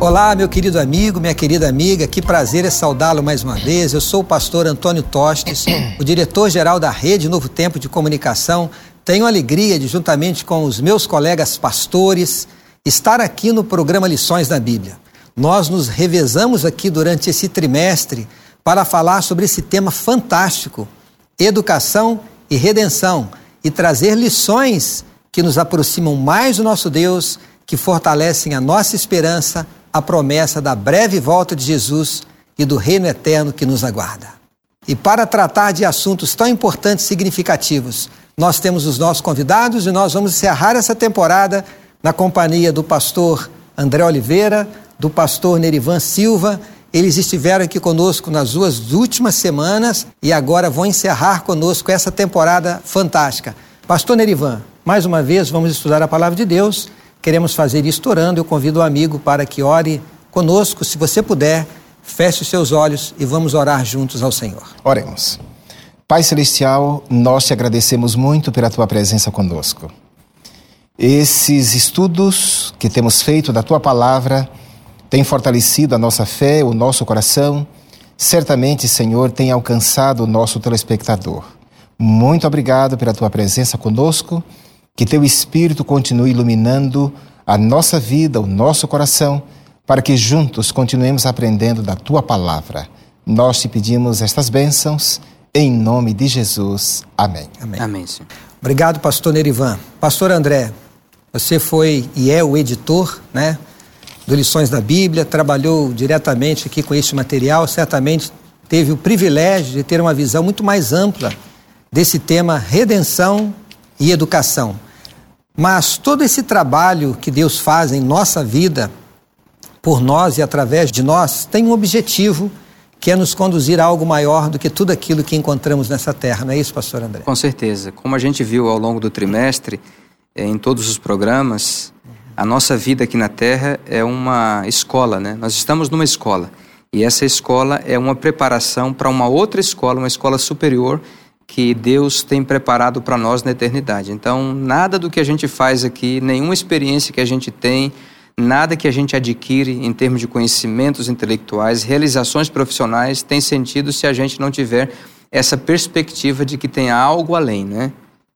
Olá, meu querido amigo, minha querida amiga, que prazer é saudá-lo mais uma vez. Eu sou o pastor Antônio Tostes, o diretor-geral da Rede Novo Tempo de Comunicação. Tenho a alegria de, juntamente com os meus colegas pastores, estar aqui no programa Lições da Bíblia. Nós nos revezamos aqui durante esse trimestre para falar sobre esse tema fantástico, educação e redenção, e trazer lições que nos aproximam mais do nosso Deus, que fortalecem a nossa esperança a promessa da breve volta de Jesus e do reino eterno que nos aguarda. E para tratar de assuntos tão importantes e significativos, nós temos os nossos convidados e nós vamos encerrar essa temporada na companhia do pastor André Oliveira, do pastor Nerivan Silva. Eles estiveram aqui conosco nas duas últimas semanas e agora vão encerrar conosco essa temporada fantástica. Pastor Nerivan, mais uma vez vamos estudar a palavra de Deus Queremos fazer isto orando. Eu convido o amigo para que ore conosco. Se você puder, feche os seus olhos e vamos orar juntos ao Senhor. Oremos. Pai Celestial, nós te agradecemos muito pela tua presença conosco. Esses estudos que temos feito da tua palavra têm fortalecido a nossa fé, o nosso coração. Certamente, Senhor, tem alcançado o nosso telespectador. Muito obrigado pela tua presença conosco que teu Espírito continue iluminando a nossa vida, o nosso coração, para que juntos continuemos aprendendo da tua palavra. Nós te pedimos estas bênçãos em nome de Jesus. Amém. Amém. Amém senhor. Obrigado, pastor Nerivan. Pastor André, você foi e é o editor, né? Do Lições da Bíblia, trabalhou diretamente aqui com este material, certamente teve o privilégio de ter uma visão muito mais ampla desse tema redenção e educação. Mas todo esse trabalho que Deus faz em nossa vida, por nós e através de nós, tem um objetivo que é nos conduzir a algo maior do que tudo aquilo que encontramos nessa terra, não é isso, pastor André? Com certeza. Como a gente viu ao longo do trimestre, eh, em todos os programas, a nossa vida aqui na terra é uma escola, né? Nós estamos numa escola. E essa escola é uma preparação para uma outra escola, uma escola superior, que Deus tem preparado para nós na eternidade. Então, nada do que a gente faz aqui, nenhuma experiência que a gente tem, nada que a gente adquire em termos de conhecimentos intelectuais, realizações profissionais, tem sentido se a gente não tiver essa perspectiva de que tem algo além, né?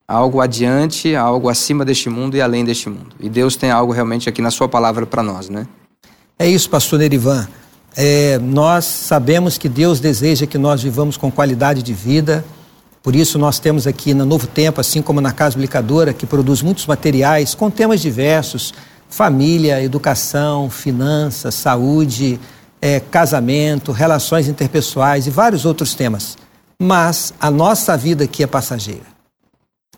Algo adiante, algo acima deste mundo e além deste mundo. E Deus tem algo realmente aqui na Sua palavra para nós, né? É isso, pastor Nerivan. É, nós sabemos que Deus deseja que nós vivamos com qualidade de vida, por isso, nós temos aqui no Novo Tempo, assim como na Casa Publicadora, que produz muitos materiais com temas diversos: família, educação, finanças, saúde, é, casamento, relações interpessoais e vários outros temas. Mas a nossa vida aqui é passageira.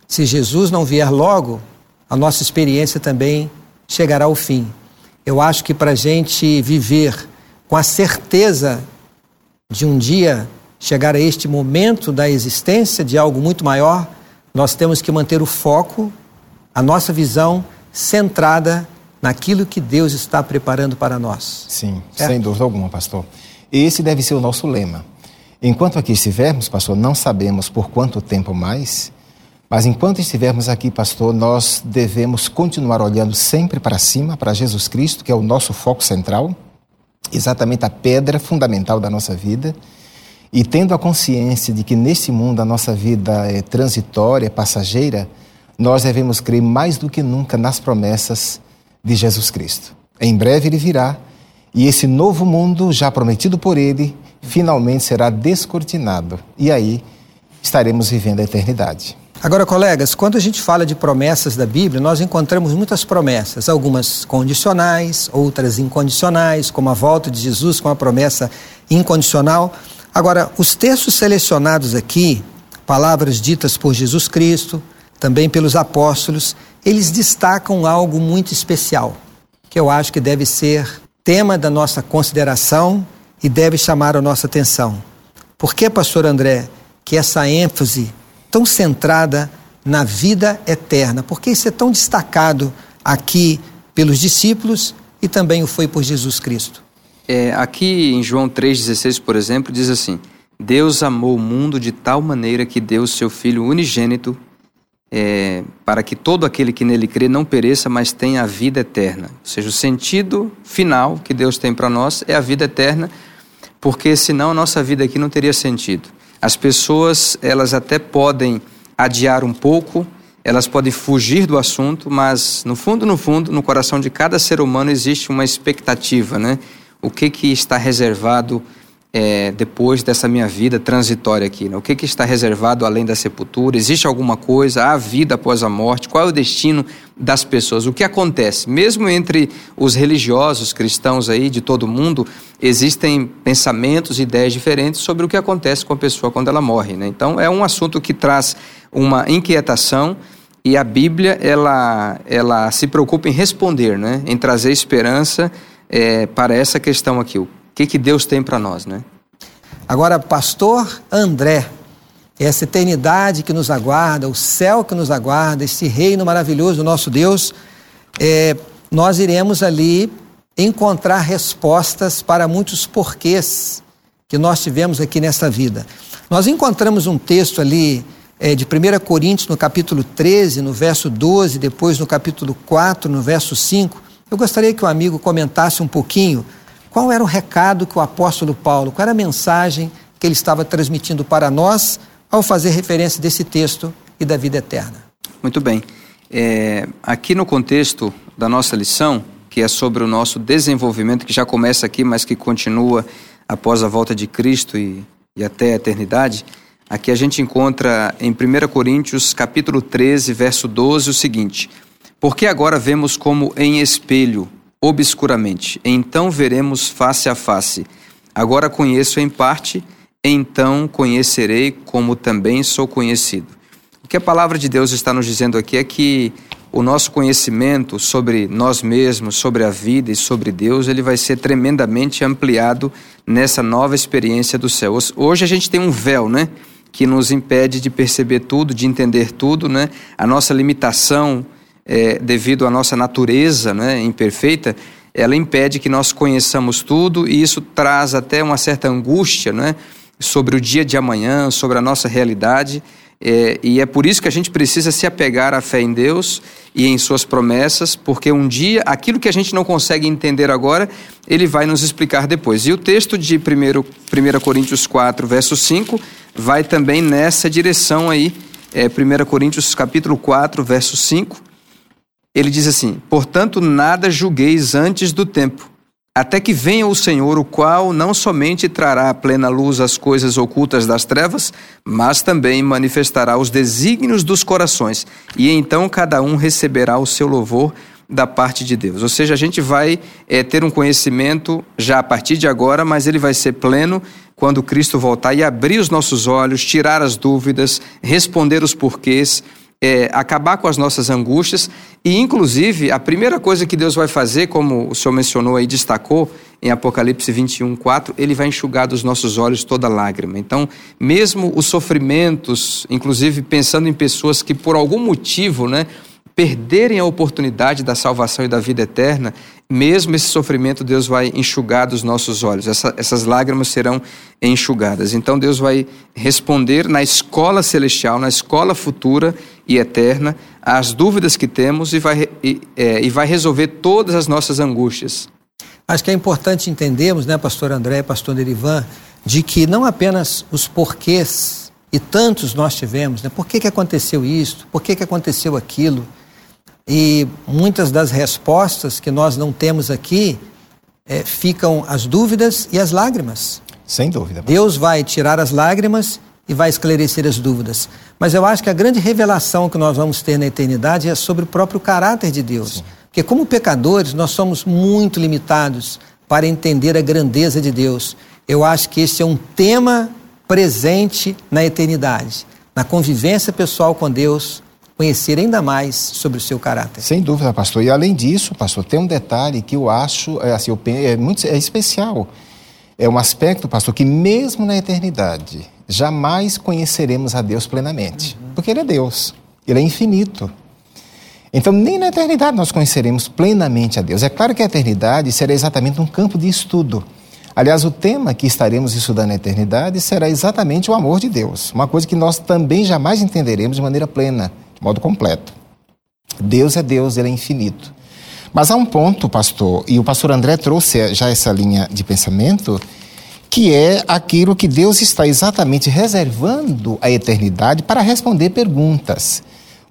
Se Jesus não vier logo, a nossa experiência também chegará ao fim. Eu acho que para a gente viver com a certeza de um dia chegar a este momento da existência de algo muito maior, nós temos que manter o foco, a nossa visão centrada naquilo que Deus está preparando para nós. Sim, certo? sem dúvida alguma, pastor. Esse deve ser o nosso lema. Enquanto aqui estivermos, pastor, não sabemos por quanto tempo mais, mas enquanto estivermos aqui, pastor, nós devemos continuar olhando sempre para cima, para Jesus Cristo, que é o nosso foco central, exatamente a pedra fundamental da nossa vida e tendo a consciência de que nesse mundo a nossa vida é transitória, passageira, nós devemos crer mais do que nunca nas promessas de Jesus Cristo. Em breve ele virá e esse novo mundo, já prometido por ele, finalmente será descortinado. E aí estaremos vivendo a eternidade. Agora, colegas, quando a gente fala de promessas da Bíblia, nós encontramos muitas promessas, algumas condicionais, outras incondicionais, como a volta de Jesus com a promessa incondicional. Agora, os textos selecionados aqui, palavras ditas por Jesus Cristo, também pelos apóstolos, eles destacam algo muito especial, que eu acho que deve ser tema da nossa consideração e deve chamar a nossa atenção. Por que, pastor André, que essa ênfase tão centrada na vida eterna? Por que isso é tão destacado aqui pelos discípulos e também o foi por Jesus Cristo? É, aqui em João 3,16, por exemplo, diz assim: Deus amou o mundo de tal maneira que deu o seu Filho unigênito é, para que todo aquele que nele crê não pereça, mas tenha a vida eterna. Ou seja, o sentido final que Deus tem para nós é a vida eterna, porque senão a nossa vida aqui não teria sentido. As pessoas, elas até podem adiar um pouco, elas podem fugir do assunto, mas no fundo, no fundo, no coração de cada ser humano existe uma expectativa, né? O que que está reservado é, depois dessa minha vida transitória aqui? Né? O que, que está reservado além da sepultura? Existe alguma coisa? Há vida após a morte? Qual é o destino das pessoas? O que acontece? Mesmo entre os religiosos cristãos aí de todo mundo, existem pensamentos e ideias diferentes sobre o que acontece com a pessoa quando ela morre. Né? Então, é um assunto que traz uma inquietação e a Bíblia ela, ela se preocupa em responder, né? em trazer esperança é, para essa questão aqui. O que, que Deus tem para nós, né? Agora, pastor André, essa eternidade que nos aguarda, o céu que nos aguarda, esse reino maravilhoso do nosso Deus, é, nós iremos ali encontrar respostas para muitos porquês que nós tivemos aqui nessa vida. Nós encontramos um texto ali é, de 1 Coríntios, no capítulo 13, no verso 12, depois no capítulo 4, no verso 5. Eu gostaria que o amigo comentasse um pouquinho qual era o recado que o apóstolo Paulo, qual era a mensagem que ele estava transmitindo para nós ao fazer referência desse texto e da vida eterna? Muito bem. É, aqui no contexto da nossa lição, que é sobre o nosso desenvolvimento, que já começa aqui, mas que continua após a volta de Cristo e, e até a eternidade, aqui a gente encontra em 1 Coríntios capítulo 13, verso 12, o seguinte: Porque agora vemos como em espelho obscuramente, então veremos face a face. Agora conheço em parte, então conhecerei como também sou conhecido. O que a palavra de Deus está nos dizendo aqui é que o nosso conhecimento sobre nós mesmos, sobre a vida e sobre Deus, ele vai ser tremendamente ampliado nessa nova experiência do céu. Hoje a gente tem um véu, né, que nos impede de perceber tudo, de entender tudo, né? A nossa limitação é, devido à nossa natureza né, imperfeita, ela impede que nós conheçamos tudo e isso traz até uma certa angústia né, sobre o dia de amanhã, sobre a nossa realidade. É, e é por isso que a gente precisa se apegar à fé em Deus e em Suas promessas, porque um dia aquilo que a gente não consegue entender agora, Ele vai nos explicar depois. E o texto de 1, 1 Coríntios 4, verso 5, vai também nessa direção aí. É, 1 Coríntios capítulo 4, verso 5, ele diz assim: Portanto, nada julgueis antes do tempo, até que venha o Senhor, o qual não somente trará à plena luz as coisas ocultas das trevas, mas também manifestará os desígnios dos corações, e então cada um receberá o seu louvor da parte de Deus. Ou seja, a gente vai é, ter um conhecimento já a partir de agora, mas ele vai ser pleno quando Cristo voltar e abrir os nossos olhos, tirar as dúvidas, responder os porquês é, acabar com as nossas angústias e, inclusive, a primeira coisa que Deus vai fazer, como o senhor mencionou aí, destacou em Apocalipse 21, 4, ele vai enxugar dos nossos olhos toda lágrima. Então, mesmo os sofrimentos, inclusive pensando em pessoas que por algum motivo, né, perderem a oportunidade da salvação e da vida eterna, mesmo esse sofrimento, Deus vai enxugar dos nossos olhos, Essa, essas lágrimas serão enxugadas. Então, Deus vai responder na escola celestial, na escola futura e eterna, as dúvidas que temos e vai, e, é, e vai resolver todas as nossas angústias. Acho que é importante entendermos, né, pastor André, pastor Derivan, de que não apenas os porquês, e tantos nós tivemos, né? Por que, que aconteceu isso? Por que, que aconteceu aquilo? E muitas das respostas que nós não temos aqui é, ficam as dúvidas e as lágrimas. Sem dúvida. Deus vai tirar as lágrimas e vai esclarecer as dúvidas. Mas eu acho que a grande revelação que nós vamos ter na eternidade é sobre o próprio caráter de Deus. Sim. Porque, como pecadores, nós somos muito limitados para entender a grandeza de Deus. Eu acho que esse é um tema presente na eternidade, na convivência pessoal com Deus, conhecer ainda mais sobre o seu caráter. Sem dúvida, pastor. E além disso, pastor, tem um detalhe que eu acho é, assim, eu, é muito é especial. É um aspecto, pastor, que mesmo na eternidade jamais conheceremos a Deus plenamente. Uhum. porque Ele é Deus, Ele é infinito. Então, nem na eternidade nós conheceremos plenamente a Deus. É claro que a eternidade será exatamente um campo de estudo. Aliás, o tema que estaremos estudando na eternidade será exatamente o amor de Deus, uma coisa que nós também jamais entenderemos de maneira plena, de modo completo. Deus é Deus, ele é infinito. Mas há um ponto, pastor, e o pastor André trouxe já essa linha de pensamento, que é aquilo que Deus está exatamente reservando a eternidade para responder perguntas.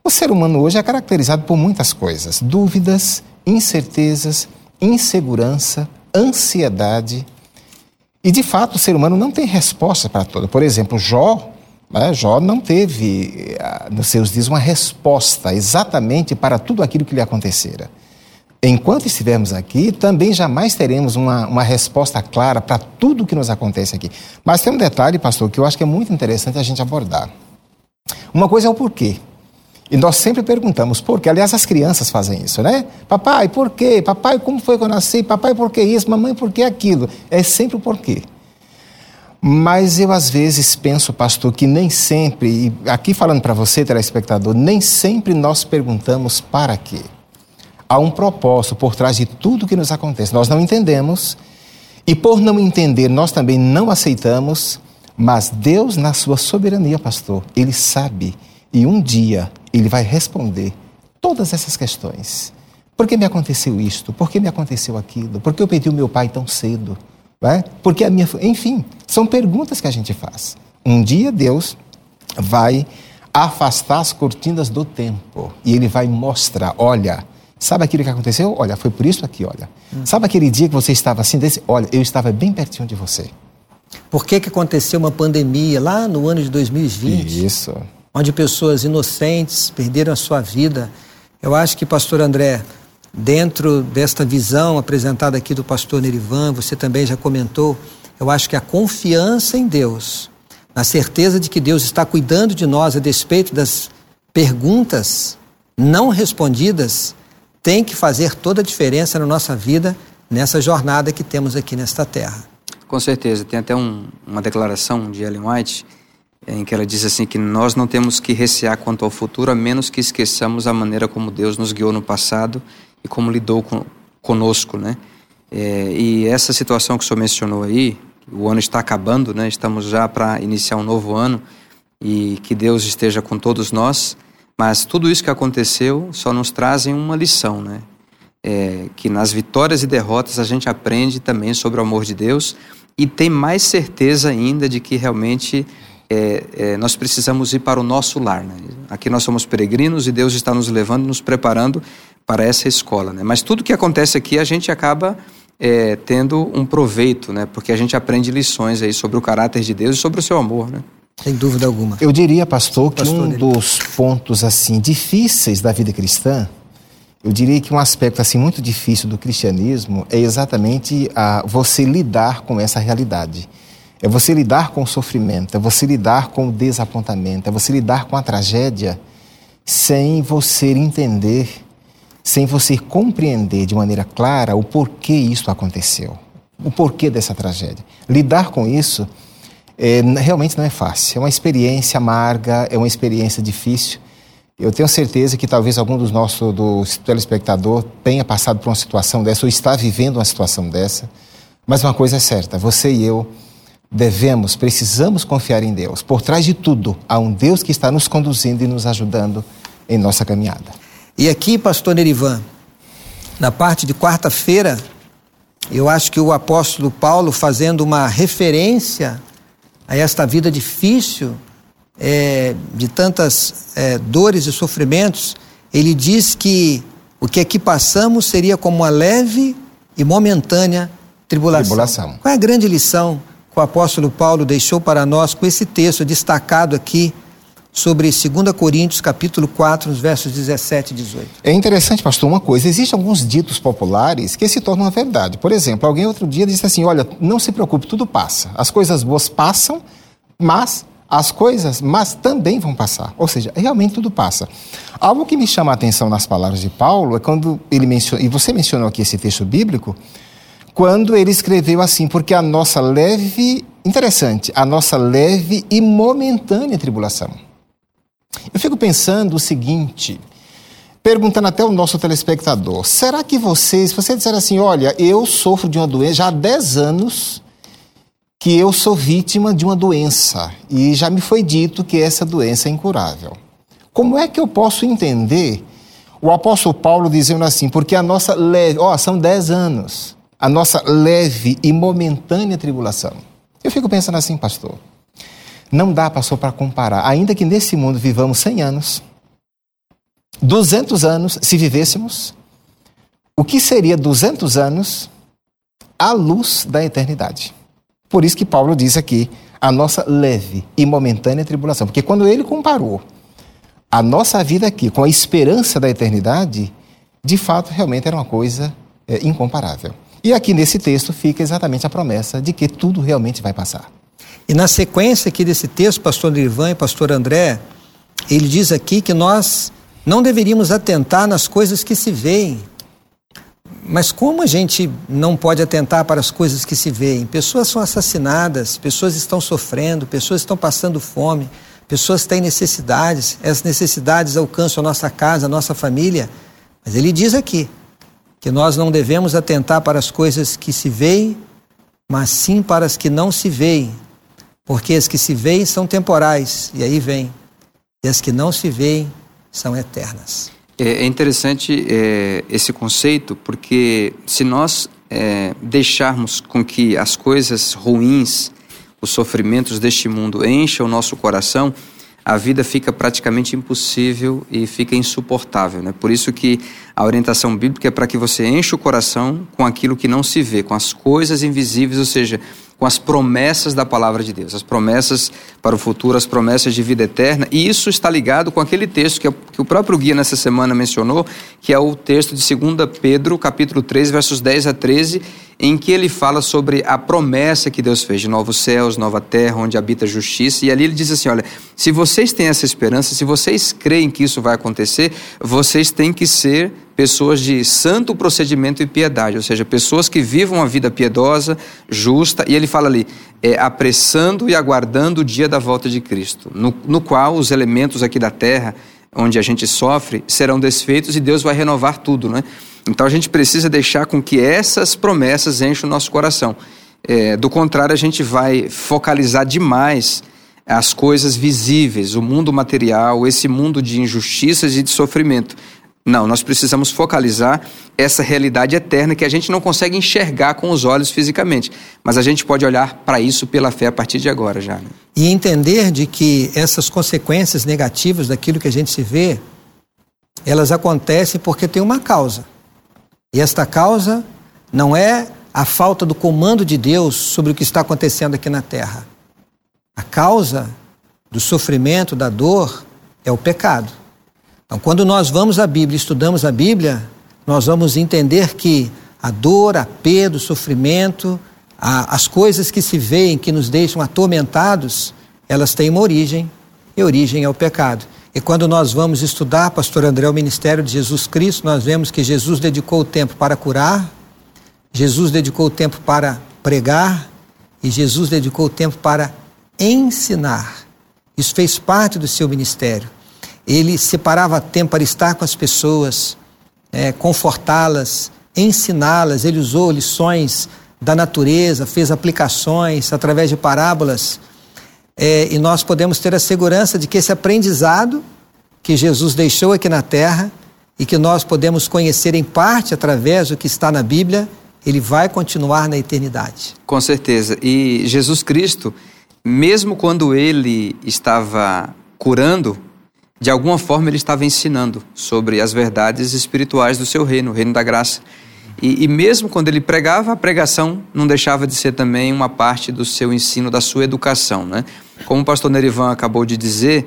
O ser humano hoje é caracterizado por muitas coisas: dúvidas, incertezas, insegurança, ansiedade. E de fato o ser humano não tem resposta para tudo. Por exemplo, Jó, né, Jó não teve ah, nos seus dias uma resposta exatamente para tudo aquilo que lhe acontecera. Enquanto estivermos aqui, também jamais teremos uma, uma resposta clara para tudo o que nos acontece aqui. Mas tem um detalhe, pastor, que eu acho que é muito interessante a gente abordar. Uma coisa é o porquê. E nós sempre perguntamos por quê. Aliás, as crianças fazem isso, né? Papai, por quê? Papai, como foi que eu nasci? Papai, por que isso? Mamãe, por que aquilo? É sempre o porquê. Mas eu às vezes penso, pastor, que nem sempre, e aqui falando para você, telespectador, nem sempre nós perguntamos para quê. Há um propósito por trás de tudo que nos acontece. Nós não entendemos, e por não entender, nós também não aceitamos, mas Deus, na sua soberania, pastor, Ele sabe, e um dia Ele vai responder todas essas questões. Por que me aconteceu isto? Por que me aconteceu aquilo? Por que eu perdi o meu pai tão cedo? É? Porque a minha. Enfim, são perguntas que a gente faz. Um dia Deus vai afastar as cortinas do tempo e Ele vai mostrar: olha Sabe aquilo que aconteceu? Olha, foi por isso aqui, olha. Hum. Sabe aquele dia que você estava assim, desse? Olha, eu estava bem pertinho de você. Por que, que aconteceu uma pandemia lá no ano de 2020? Isso. Onde pessoas inocentes perderam a sua vida. Eu acho que, pastor André, dentro desta visão apresentada aqui do pastor Nerivan, você também já comentou, eu acho que a confiança em Deus, na certeza de que Deus está cuidando de nós a despeito das perguntas não respondidas, tem que fazer toda a diferença na nossa vida, nessa jornada que temos aqui nesta terra. Com certeza. Tem até um, uma declaração de Ellen White em que ela diz assim que nós não temos que recear quanto ao futuro, a menos que esqueçamos a maneira como Deus nos guiou no passado e como lidou com, conosco, né? É, e essa situação que o senhor mencionou aí, o ano está acabando, né? Estamos já para iniciar um novo ano e que Deus esteja com todos nós. Mas tudo isso que aconteceu só nos trazem uma lição, né? É, que nas vitórias e derrotas a gente aprende também sobre o amor de Deus e tem mais certeza ainda de que realmente é, é, nós precisamos ir para o nosso lar. Né? Aqui nós somos peregrinos e Deus está nos levando, nos preparando para essa escola. Né? Mas tudo que acontece aqui a gente acaba é, tendo um proveito, né? porque a gente aprende lições aí sobre o caráter de Deus e sobre o seu amor. Né? Sem dúvida alguma. Eu diria, pastor, que pastor, um ele... dos pontos assim difíceis da vida cristã, eu diria que um aspecto assim muito difícil do cristianismo é exatamente a você lidar com essa realidade. É você lidar com o sofrimento, é você lidar com o desapontamento, é você lidar com a tragédia sem você entender, sem você compreender de maneira clara o porquê isso aconteceu, o porquê dessa tragédia. Lidar com isso é, realmente não é fácil. É uma experiência amarga, é uma experiência difícil. Eu tenho certeza que talvez algum dos nossos do telespectador tenha passado por uma situação dessa ou está vivendo uma situação dessa. Mas uma coisa é certa: você e eu devemos, precisamos confiar em Deus. Por trás de tudo, há um Deus que está nos conduzindo e nos ajudando em nossa caminhada. E aqui, pastor Nerivan, na parte de quarta-feira, eu acho que o apóstolo Paulo, fazendo uma referência a esta vida difícil, é, de tantas é, dores e sofrimentos, ele diz que o que aqui passamos seria como uma leve e momentânea tribulação. tribulação. Qual é a grande lição que o apóstolo Paulo deixou para nós com esse texto destacado aqui sobre 2 Coríntios, capítulo 4, nos versos 17 e 18. É interessante, pastor, uma coisa. Existem alguns ditos populares que se tornam uma verdade. Por exemplo, alguém outro dia disse assim: olha, não se preocupe, tudo passa. As coisas boas passam, mas as coisas mas também vão passar. Ou seja, realmente tudo passa. Algo que me chama a atenção nas palavras de Paulo é quando ele menciona, e você mencionou aqui esse texto bíblico, quando ele escreveu assim, porque a nossa leve, interessante, a nossa leve e momentânea tribulação. Eu fico pensando o seguinte, perguntando até o nosso telespectador: será que vocês, se você disser assim, olha, eu sofro de uma doença já há 10 anos que eu sou vítima de uma doença e já me foi dito que essa doença é incurável. Como é que eu posso entender o apóstolo Paulo dizendo assim, porque a nossa leve, ó, são 10 anos, a nossa leve e momentânea tribulação. Eu fico pensando assim, pastor, não dá, pastor, para comparar, ainda que nesse mundo vivamos 100 anos, 200 anos, se vivêssemos, o que seria 200 anos à luz da eternidade? Por isso que Paulo diz aqui a nossa leve e momentânea tribulação. Porque quando ele comparou a nossa vida aqui com a esperança da eternidade, de fato, realmente era uma coisa é, incomparável. E aqui nesse texto fica exatamente a promessa de que tudo realmente vai passar. E na sequência aqui desse texto, pastor Nirvan e pastor André, ele diz aqui que nós não deveríamos atentar nas coisas que se veem, mas como a gente não pode atentar para as coisas que se veem? Pessoas são assassinadas, pessoas estão sofrendo, pessoas estão passando fome, pessoas têm necessidades, essas necessidades alcançam a nossa casa, a nossa família. Mas ele diz aqui que nós não devemos atentar para as coisas que se veem, mas sim para as que não se veem, porque as que se veem são temporais, e aí vem, e as que não se veem são eternas. É, é interessante é, esse conceito porque se nós é, deixarmos com que as coisas ruins, os sofrimentos deste mundo encham o nosso coração, a vida fica praticamente impossível e fica insuportável. Né? Por isso que a orientação bíblica é para que você encha o coração com aquilo que não se vê, com as coisas invisíveis, ou seja, com as promessas da palavra de Deus, as promessas para o futuro, as promessas de vida eterna. E isso está ligado com aquele texto que, que o próprio guia nessa semana mencionou, que é o texto de 2 Pedro, capítulo 3, versos 10 a 13, em que ele fala sobre a promessa que Deus fez de novos céus, nova terra, onde habita justiça. E ali ele diz assim: olha, se vocês têm essa esperança, se vocês creem que isso vai acontecer, vocês têm que ser pessoas de santo procedimento e piedade, ou seja, pessoas que vivam a vida piedosa, justa, e ele fala ali, é, apressando e aguardando o dia da volta de Cristo, no, no qual os elementos aqui da terra, onde a gente sofre, serão desfeitos e Deus vai renovar tudo, né? Então a gente precisa deixar com que essas promessas enchem o nosso coração. É, do contrário, a gente vai focalizar demais as coisas visíveis, o mundo material, esse mundo de injustiças e de sofrimento. Não, nós precisamos focalizar essa realidade eterna que a gente não consegue enxergar com os olhos fisicamente, mas a gente pode olhar para isso pela fé a partir de agora já. Né? E entender de que essas consequências negativas daquilo que a gente se vê, elas acontecem porque tem uma causa. E esta causa não é a falta do comando de Deus sobre o que está acontecendo aqui na terra. A causa do sofrimento, da dor, é o pecado. Então, quando nós vamos à Bíblia, estudamos a Bíblia, nós vamos entender que a dor, a perda, o sofrimento, a, as coisas que se veem, que nos deixam atormentados, elas têm uma origem, e origem é o pecado. E quando nós vamos estudar, pastor André, o ministério de Jesus Cristo, nós vemos que Jesus dedicou o tempo para curar, Jesus dedicou o tempo para pregar e Jesus dedicou o tempo para ensinar. Isso fez parte do seu ministério ele separava tempo para estar com as pessoas, é, confortá-las, ensiná-las. Ele usou lições da natureza, fez aplicações através de parábolas. É, e nós podemos ter a segurança de que esse aprendizado que Jesus deixou aqui na terra e que nós podemos conhecer em parte através do que está na Bíblia, ele vai continuar na eternidade. Com certeza. E Jesus Cristo, mesmo quando ele estava curando, de alguma forma ele estava ensinando sobre as verdades espirituais do seu reino, o reino da graça. E, e, mesmo quando ele pregava, a pregação não deixava de ser também uma parte do seu ensino, da sua educação. Né? Como o pastor Nerivan acabou de dizer,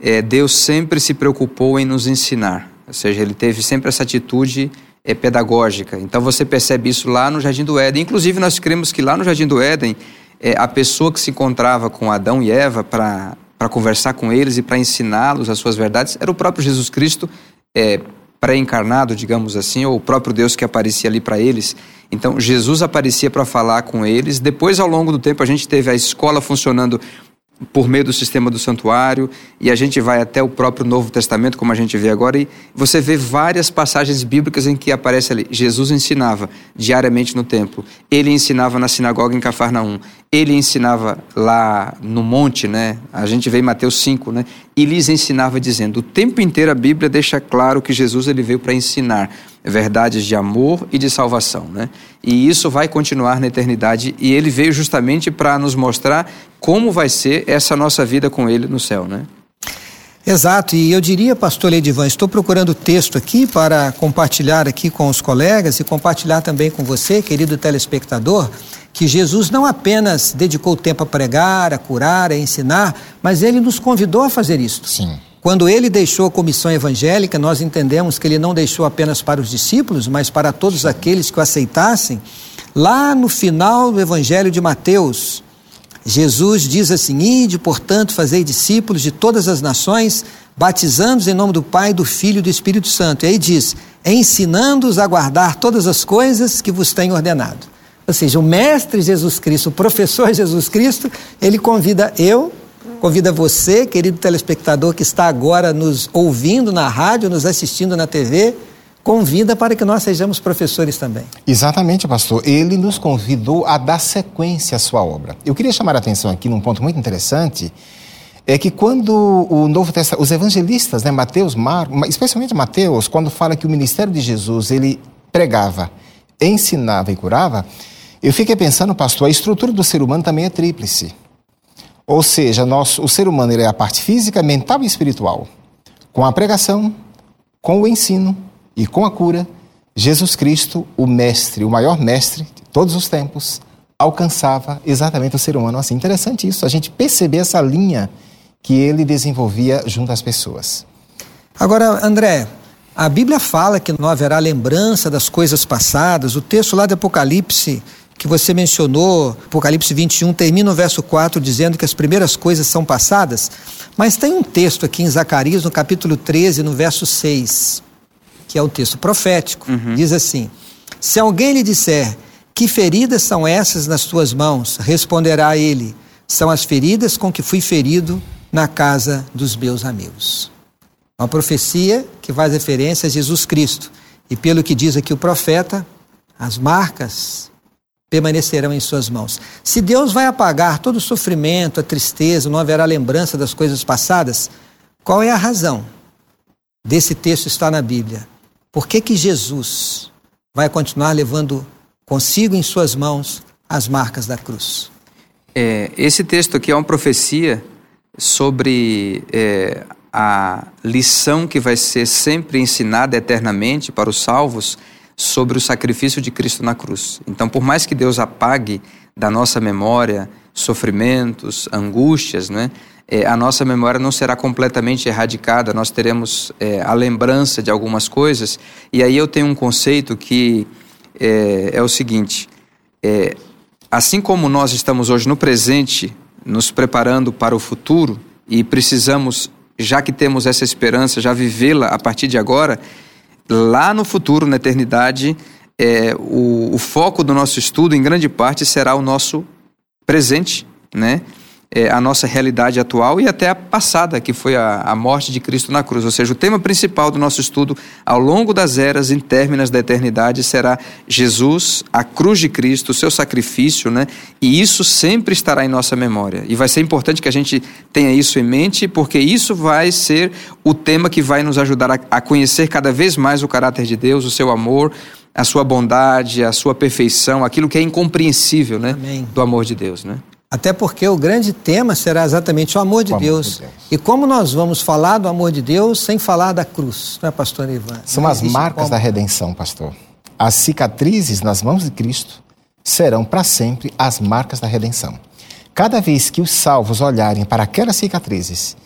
é, Deus sempre se preocupou em nos ensinar. Ou seja, ele teve sempre essa atitude é, pedagógica. Então você percebe isso lá no Jardim do Éden. Inclusive, nós cremos que lá no Jardim do Éden, é, a pessoa que se encontrava com Adão e Eva para conversar com eles e para ensiná-los as suas verdades era o próprio Jesus Cristo é, pré-encarnado, digamos assim, ou o próprio Deus que aparecia ali para eles. Então, Jesus aparecia para falar com eles. Depois, ao longo do tempo, a gente teve a escola funcionando por meio do sistema do santuário, e a gente vai até o próprio Novo Testamento, como a gente vê agora, e você vê várias passagens bíblicas em que aparece ali: Jesus ensinava diariamente no templo, ele ensinava na sinagoga em Cafarnaum, ele ensinava lá no monte, né? A gente vê em Mateus 5, né? E lhes ensinava dizendo: o tempo inteiro a Bíblia deixa claro que Jesus ele veio para ensinar verdades de amor e de salvação, né? E isso vai continuar na eternidade e ele veio justamente para nos mostrar como vai ser essa nossa vida com ele no céu, né? Exato, e eu diria, pastor Ledivan, estou procurando texto aqui para compartilhar aqui com os colegas e compartilhar também com você, querido telespectador, que Jesus não apenas dedicou tempo a pregar, a curar, a ensinar, mas ele nos convidou a fazer isso. Sim. Quando ele deixou a comissão evangélica, nós entendemos que ele não deixou apenas para os discípulos, mas para todos aqueles que o aceitassem. Lá no final do Evangelho de Mateus, Jesus diz assim: Ide, portanto, fazei discípulos de todas as nações, batizando-os em nome do Pai, do Filho e do Espírito Santo. E aí diz: ensinando-os a guardar todas as coisas que vos tenho ordenado. Ou seja, o Mestre Jesus Cristo, o professor Jesus Cristo, ele convida eu, Convida você, querido telespectador que está agora nos ouvindo na rádio, nos assistindo na TV, convida para que nós sejamos professores também. Exatamente, pastor. Ele nos convidou a dar sequência à sua obra. Eu queria chamar a atenção aqui num ponto muito interessante, é que quando o Novo Testamento, os evangelistas, né, Mateus, Marcos, especialmente Mateus, quando fala que o ministério de Jesus, ele pregava, ensinava e curava, eu fiquei pensando, pastor, a estrutura do ser humano também é tríplice. Ou seja, nosso, o ser humano é a parte física, mental e espiritual. Com a pregação, com o ensino e com a cura, Jesus Cristo, o mestre, o maior mestre de todos os tempos, alcançava exatamente o ser humano assim. Interessante isso, a gente perceber essa linha que ele desenvolvia junto às pessoas. Agora, André, a Bíblia fala que não haverá lembrança das coisas passadas. O texto lá de Apocalipse que você mencionou, Apocalipse 21, termina o verso 4 dizendo que as primeiras coisas são passadas, mas tem um texto aqui em Zacarias, no capítulo 13, no verso 6, que é um texto profético. Uhum. Diz assim: Se alguém lhe disser, que feridas são essas nas tuas mãos? Responderá ele: São as feridas com que fui ferido na casa dos meus amigos. Uma profecia que faz referência a Jesus Cristo. E pelo que diz aqui o profeta, as marcas permanecerão em suas mãos. Se Deus vai apagar todo o sofrimento, a tristeza, não haverá lembrança das coisas passadas, qual é a razão desse texto estar na Bíblia? Por que, que Jesus vai continuar levando consigo em suas mãos as marcas da cruz? É, esse texto aqui é uma profecia sobre é, a lição que vai ser sempre ensinada eternamente para os salvos sobre o sacrifício de Cristo na cruz. Então, por mais que Deus apague da nossa memória sofrimentos, angústias, né? É, a nossa memória não será completamente erradicada, nós teremos é, a lembrança de algumas coisas. E aí eu tenho um conceito que é, é o seguinte: é, assim como nós estamos hoje no presente, nos preparando para o futuro e precisamos, já que temos essa esperança, já vivê-la a partir de agora, lá no futuro, na eternidade, é, o, o foco do nosso estudo, em grande parte, será o nosso presente, né? É, a nossa realidade atual e até a passada, que foi a, a, morte de Cristo na cruz. Ou seja, o tema principal do nosso estudo ao longo das eras interminas da eternidade será Jesus, a cruz de Cristo, o seu sacrifício, né? E isso sempre estará em nossa memória. E vai ser importante que a gente tenha isso em mente, porque isso vai ser o tema que vai nos ajudar a, a conhecer cada vez mais o caráter de Deus, o seu amor, a sua bondade, a sua perfeição, aquilo que é incompreensível, né? Amém. Do amor de Deus, né? Até porque o grande tema será exatamente o amor de, o Deus. Amor de Deus. E como nós vamos falar do amor de Deus sem falar da cruz, não é, pastor Ivan? São as marcas como... da redenção, pastor. As cicatrizes nas mãos de Cristo serão para sempre as marcas da redenção. Cada vez que os salvos olharem para aquelas cicatrizes,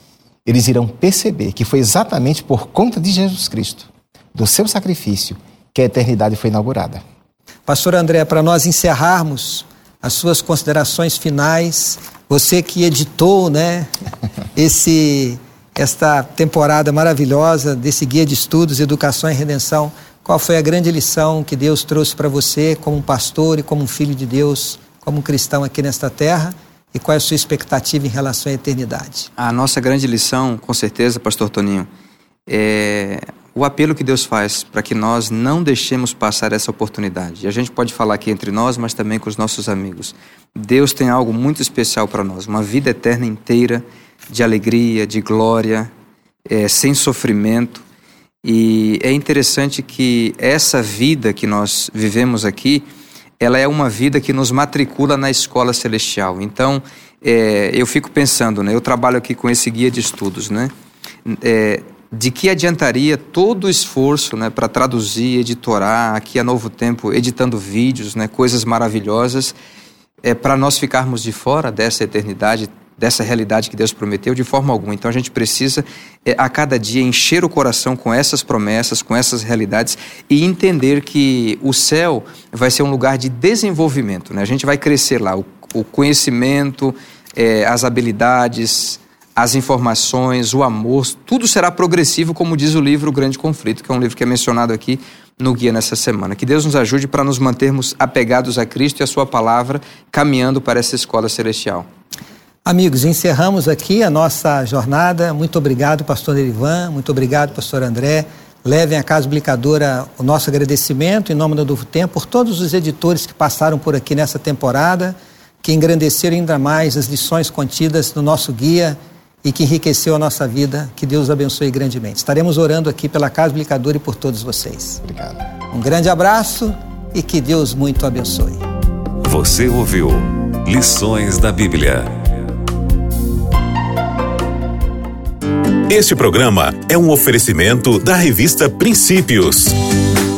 eles irão perceber que foi exatamente por conta de Jesus Cristo, do seu sacrifício, que a eternidade foi inaugurada. Pastor André, para nós encerrarmos as suas considerações finais. Você que editou, né, esse esta temporada maravilhosa desse guia de estudos Educação e Redenção. Qual foi a grande lição que Deus trouxe para você como um pastor e como um filho de Deus, como um cristão aqui nesta terra? e qual é a sua expectativa em relação à eternidade? A nossa grande lição, com certeza, pastor Toninho, é o apelo que Deus faz para que nós não deixemos passar essa oportunidade. E a gente pode falar aqui entre nós, mas também com os nossos amigos. Deus tem algo muito especial para nós, uma vida eterna inteira de alegria, de glória, é, sem sofrimento. E é interessante que essa vida que nós vivemos aqui, ela é uma vida que nos matricula na escola celestial. Então, é, eu fico pensando, né? Eu trabalho aqui com esse guia de estudos, né? É, de que adiantaria todo o esforço né, para traduzir, editorar, aqui a Novo Tempo, editando vídeos, né, coisas maravilhosas, é, para nós ficarmos de fora dessa eternidade, dessa realidade que Deus prometeu, de forma alguma. Então a gente precisa, é, a cada dia, encher o coração com essas promessas, com essas realidades e entender que o céu vai ser um lugar de desenvolvimento. Né? A gente vai crescer lá, o, o conhecimento, é, as habilidades, as informações, o amor, tudo será progressivo, como diz o livro O Grande Conflito, que é um livro que é mencionado aqui no guia nessa semana. Que Deus nos ajude para nos mantermos apegados a Cristo e a Sua palavra, caminhando para essa escola celestial. Amigos, encerramos aqui a nossa jornada. Muito obrigado, pastor Erivan. Muito obrigado, pastor André. Levem à Casa Publicadora o nosso agradecimento em nome do Novo Tempo por todos os editores que passaram por aqui nessa temporada, que engrandeceram ainda mais as lições contidas no nosso guia e que enriqueceu a nossa vida. Que Deus abençoe grandemente. Estaremos orando aqui pela Casa Publicadora e por todos vocês. Obrigado. Um grande abraço e que Deus muito abençoe. Você ouviu Lições da Bíblia. Este programa é um oferecimento da revista Princípios.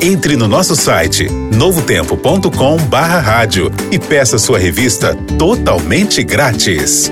Entre no nosso site novotempo.com/rádio e peça sua revista totalmente grátis.